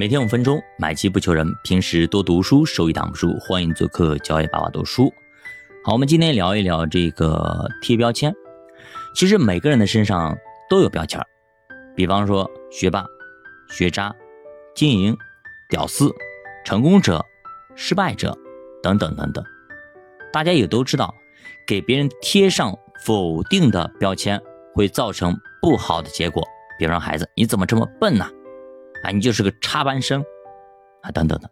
每天五分钟，买机不求人。平时多读书，收益挡不住。欢迎做客交易爸爸读书。好，我们今天聊一聊这个贴标签。其实每个人的身上都有标签儿，比方说学霸、学渣、经营、屌丝、成功者、失败者等等等等。大家也都知道，给别人贴上否定的标签会造成不好的结果。比方孩子，你怎么这么笨呢？啊你就是个插班生，啊，等等的。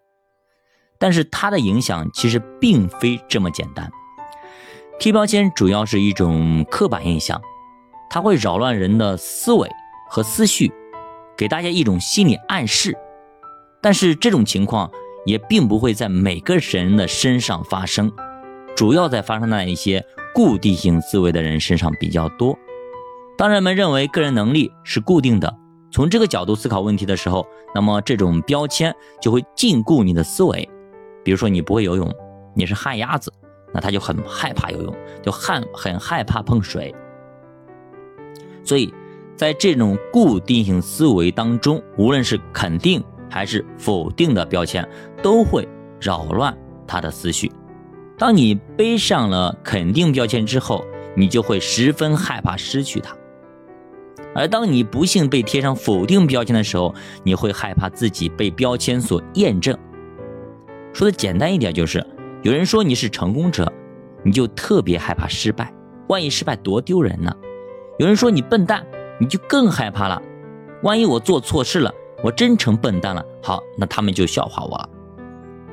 但是它的影响其实并非这么简单。贴标签主要是一种刻板印象，它会扰乱人的思维和思绪，给大家一种心理暗示。但是这种情况也并不会在每个人的身上发生，主要在发生在一些固定性思维的人身上比较多。当人们认为个人能力是固定的。从这个角度思考问题的时候，那么这种标签就会禁锢你的思维。比如说，你不会游泳，你是旱鸭子，那他就很害怕游泳，就害很害怕碰水。所以，在这种固定性思维当中，无论是肯定还是否定的标签，都会扰乱他的思绪。当你背上了肯定标签之后，你就会十分害怕失去它。而当你不幸被贴上否定标签的时候，你会害怕自己被标签所验证。说的简单一点，就是有人说你是成功者，你就特别害怕失败，万一失败多丢人呢？有人说你笨蛋，你就更害怕了，万一我做错事了，我真成笨蛋了，好，那他们就笑话我了。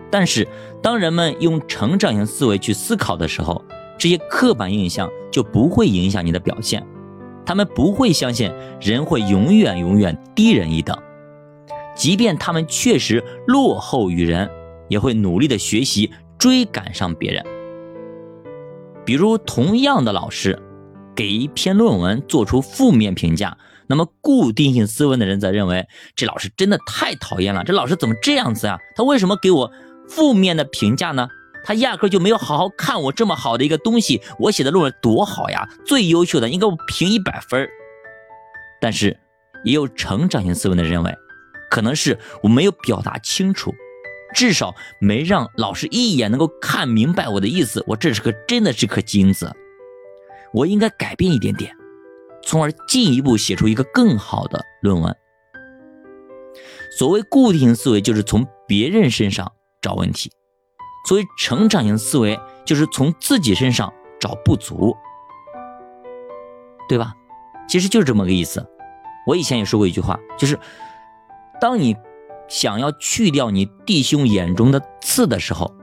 但是当人们用成长型思维去思考的时候，这些刻板印象就不会影响你的表现。他们不会相信人会永远永远低人一等，即便他们确实落后于人，也会努力的学习追赶上别人。比如，同样的老师给一篇论文做出负面评价，那么固定性思维的人则认为这老师真的太讨厌了，这老师怎么这样子啊？他为什么给我负面的评价呢？他压根就没有好好看我这么好的一个东西，我写的论文多好呀，最优秀的，应该我评一百分但是，也有成长型思维的认为，可能是我没有表达清楚，至少没让老师一眼能够看明白我的意思。我这是个真的是颗金子，我应该改变一点点，从而进一步写出一个更好的论文。所谓固定思维，就是从别人身上找问题。所谓成长型思维，就是从自己身上找不足，对吧？其实就是这么个意思。我以前也说过一句话，就是当你想要去掉你弟兄眼中的刺的时候，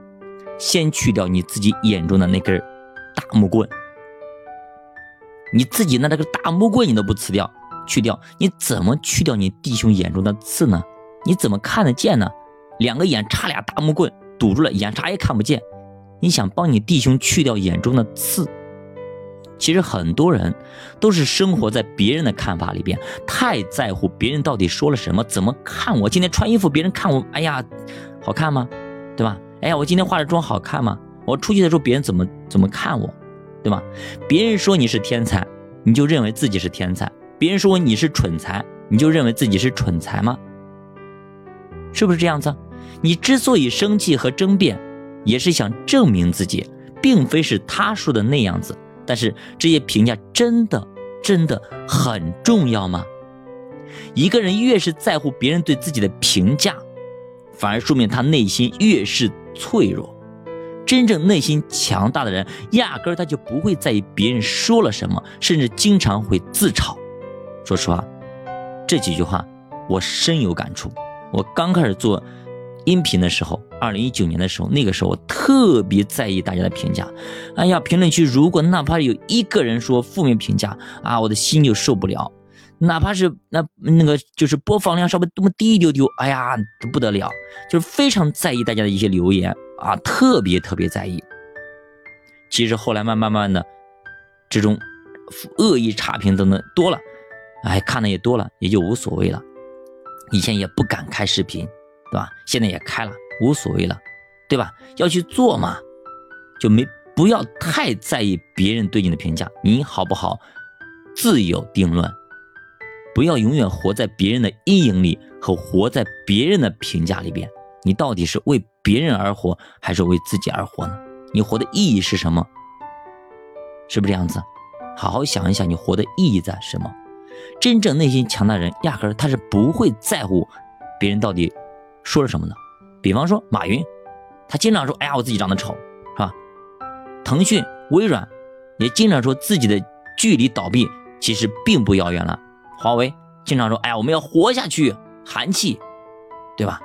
先去掉你自己眼中的那根大木棍。你自己那那个大木棍你都不辞掉，去掉，你怎么去掉你弟兄眼中的刺呢？你怎么看得见呢？两个眼插俩大木棍。堵住了眼，啥也看不见。你想帮你弟兄去掉眼中的刺，其实很多人都是生活在别人的看法里边，太在乎别人到底说了什么，怎么看我。今天穿衣服，别人看我，哎呀，好看吗？对吧？哎呀，我今天化的妆好看吗？我出去的时候，别人怎么怎么看我，对吧？别人说你是天才，你就认为自己是天才；别人说你是蠢材，你就认为自己是蠢材吗？是不是这样子？你之所以生气和争辩，也是想证明自己，并非是他说的那样子。但是这些评价真的真的很重要吗？一个人越是在乎别人对自己的评价，反而说明他内心越是脆弱。真正内心强大的人，压根儿他就不会在意别人说了什么，甚至经常会自嘲。说实话，这几句话我深有感触。我刚开始做。音频的时候，二零一九年的时候，那个时候我特别在意大家的评价。哎呀，评论区如果哪怕有一个人说负面评价啊，我的心就受不了。哪怕是那那个就是播放量稍微多么低一丢丢，哎呀，不得了，就是非常在意大家的一些留言啊，特别特别在意。其实后来慢慢慢的，这种恶意差评等等多了，哎，看的也多了，也就无所谓了。以前也不敢开视频。对吧？现在也开了，无所谓了，对吧？要去做嘛，就没不要太在意别人对你的评价，你好不好？自有定论。不要永远活在别人的阴影里和活在别人的评价里边。你到底是为别人而活，还是为自己而活呢？你活的意义是什么？是不是这样子？好好想一想，你活的意义在什么？真正内心强大人，压根他是不会在乎别人到底说了什么呢。比方说马云，他经常说：“哎呀，我自己长得丑，是吧？”腾讯、微软也经常说自己的距离倒闭其实并不遥远了。华为经常说：“哎呀，我们要活下去，寒气，对吧？”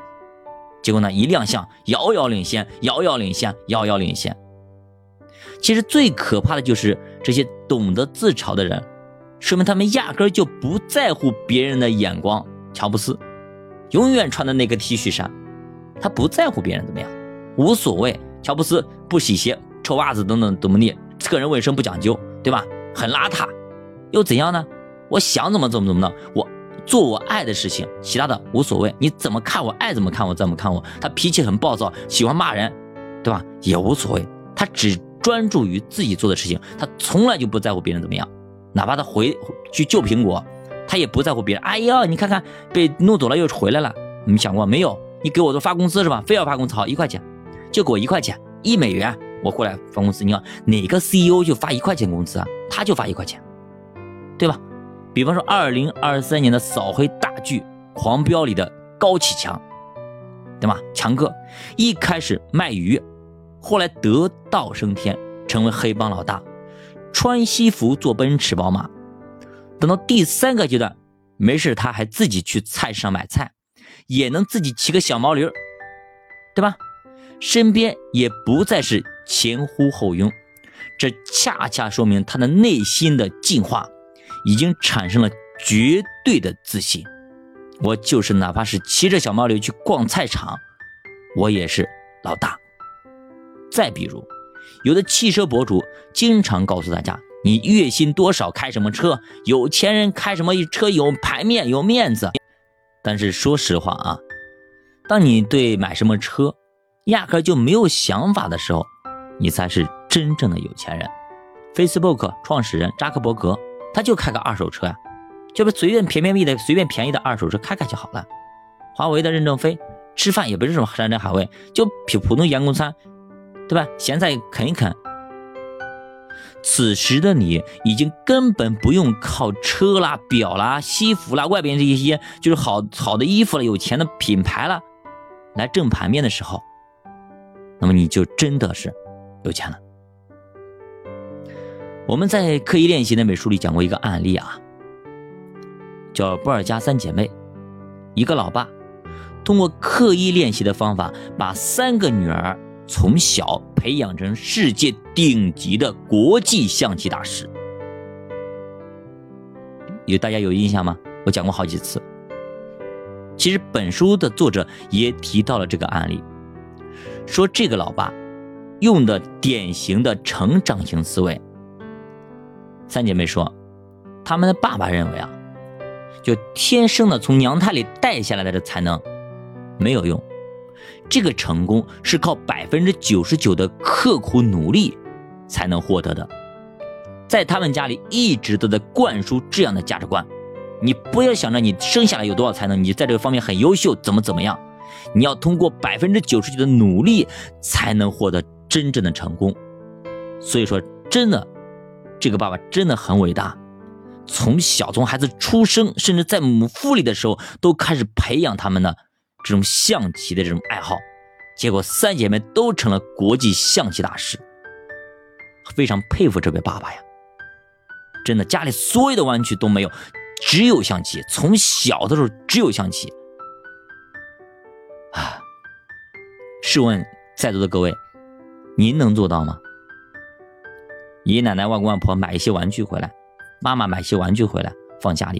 结果呢，一亮相，遥遥领先，遥遥领先，遥遥领先。其实最可怕的就是这些懂得自嘲的人，说明他们压根就不在乎别人的眼光。乔布斯永远穿的那个 T 恤衫，他不在乎别人怎么样，无所谓。乔布斯不洗鞋，臭袜子等等怎么地，个人卫生不讲究，对吧？很邋遢，又怎样呢？我想怎么怎么怎么的，我。做我爱的事情，其他的无所谓。你怎么看我，爱怎么看我，怎么看我。他脾气很暴躁，喜欢骂人，对吧？也无所谓。他只专注于自己做的事情，他从来就不在乎别人怎么样。哪怕他回去救苹果，他也不在乎别人。哎呀，你看看被弄走了又回来了，你想过没有？你给我都发工资是吧？非要发工资，好一块钱，就给我一块钱，一美元，我过来发工资。你看哪个 CEO 就发一块钱工资啊？他就发一块钱，对吧？比方说，二零二三年的扫黑大剧《狂飙》里的高启强，对吧？强哥一开始卖鱼，后来得道升天，成为黑帮老大，穿西服坐奔驰宝马。等到第三个阶段，没事他还自己去菜市场买菜，也能自己骑个小毛驴，对吧？身边也不再是前呼后拥，这恰恰说明他的内心的进化。已经产生了绝对的自信，我就是哪怕是骑着小毛驴去逛菜场，我也是老大。再比如，有的汽车博主经常告诉大家，你月薪多少，开什么车，有钱人开什么车有牌面有面子。但是说实话啊，当你对买什么车压根就没有想法的时候，你才是真正的有钱人。Facebook 创始人扎克伯格。他就开个二手车呀，就不随便便便宜的随便便宜的二手车开开就好了。华为的任正非吃饭也不是什么山珍海味，就普普通员工餐，对吧？咸菜啃一啃。此时的你已经根本不用靠车啦、表啦、西服啦、外边这一些就是好好的衣服了、有钱的品牌了来挣盘面的时候，那么你就真的是有钱了。我们在刻意练习那本书里讲过一个案例啊，叫波尔加三姐妹，一个老爸通过刻意练习的方法，把三个女儿从小培养成世界顶级的国际象棋大师。有大家有印象吗？我讲过好几次。其实本书的作者也提到了这个案例，说这个老爸用的典型的成长型思维。三姐妹说，她们的爸爸认为啊，就天生的从娘胎里带下来的这才能没有用，这个成功是靠百分之九十九的刻苦努力才能获得的。在他们家里一直都在灌输这样的价值观：你不要想着你生下来有多少才能，你在这个方面很优秀，怎么怎么样，你要通过百分之九十九的努力才能获得真正的成功。所以说，真的。这个爸爸真的很伟大，从小从孩子出生，甚至在母腹里的时候，都开始培养他们的这种象棋的这种爱好，结果三姐妹都成了国际象棋大师，非常佩服这位爸爸呀！真的，家里所有的玩具都没有，只有象棋，从小的时候只有象棋啊！试问在座的各位，您能做到吗？爷爷奶奶、外公外婆买一些玩具回来，妈妈买一些玩具回来放家里，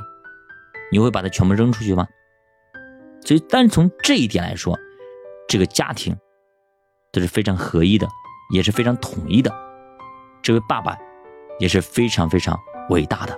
你会把它全部扔出去吗？所以，单从这一点来说，这个家庭都是非常合一的，也是非常统一的。这位爸爸也是非常非常伟大的。